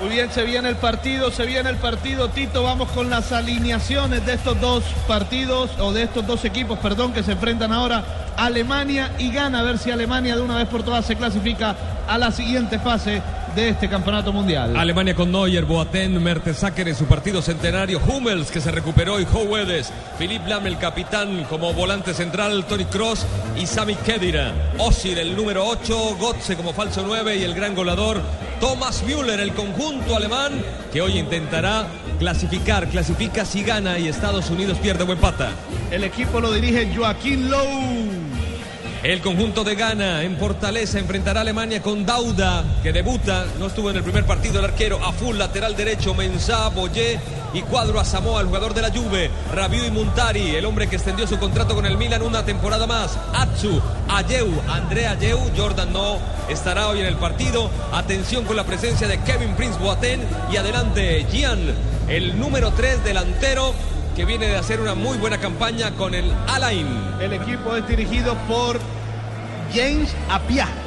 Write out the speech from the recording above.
Muy bien, se viene el partido, se viene el partido. Tito, vamos con las alineaciones de estos dos partidos, o de estos dos equipos, perdón, que se enfrentan ahora. Alemania y Ghana, a ver si Alemania de una vez por todas se clasifica a la siguiente fase de este campeonato mundial. Alemania con Neuer, Boateng, Mertesacker en su partido centenario, Hummels que se recuperó y Howedes, Philipp Lam el capitán como volante central, Tony Cross y Sami Khedira, Osil el número 8, Gotze como falso 9 y el gran goleador Thomas Müller, el conjunto alemán que hoy intentará clasificar, clasifica si gana y Estados Unidos pierde o empata. El equipo lo dirige Joaquín Lowe. El conjunto de Ghana en Fortaleza enfrentará a Alemania con Dauda, que debuta, no estuvo en el primer partido el arquero, a full lateral derecho, Mensah, Boyé y cuadro a Samoa, el jugador de la Juve, Rabiu y Muntari, el hombre que extendió su contrato con el Milan una temporada más, Atsu, Ayeu, Andrea Ayeu, Jordan no estará hoy en el partido, atención con la presencia de Kevin Prince Boateng y adelante Gian, el número 3 delantero que viene de hacer una muy buena campaña con el Alain. El equipo es dirigido por James Apia.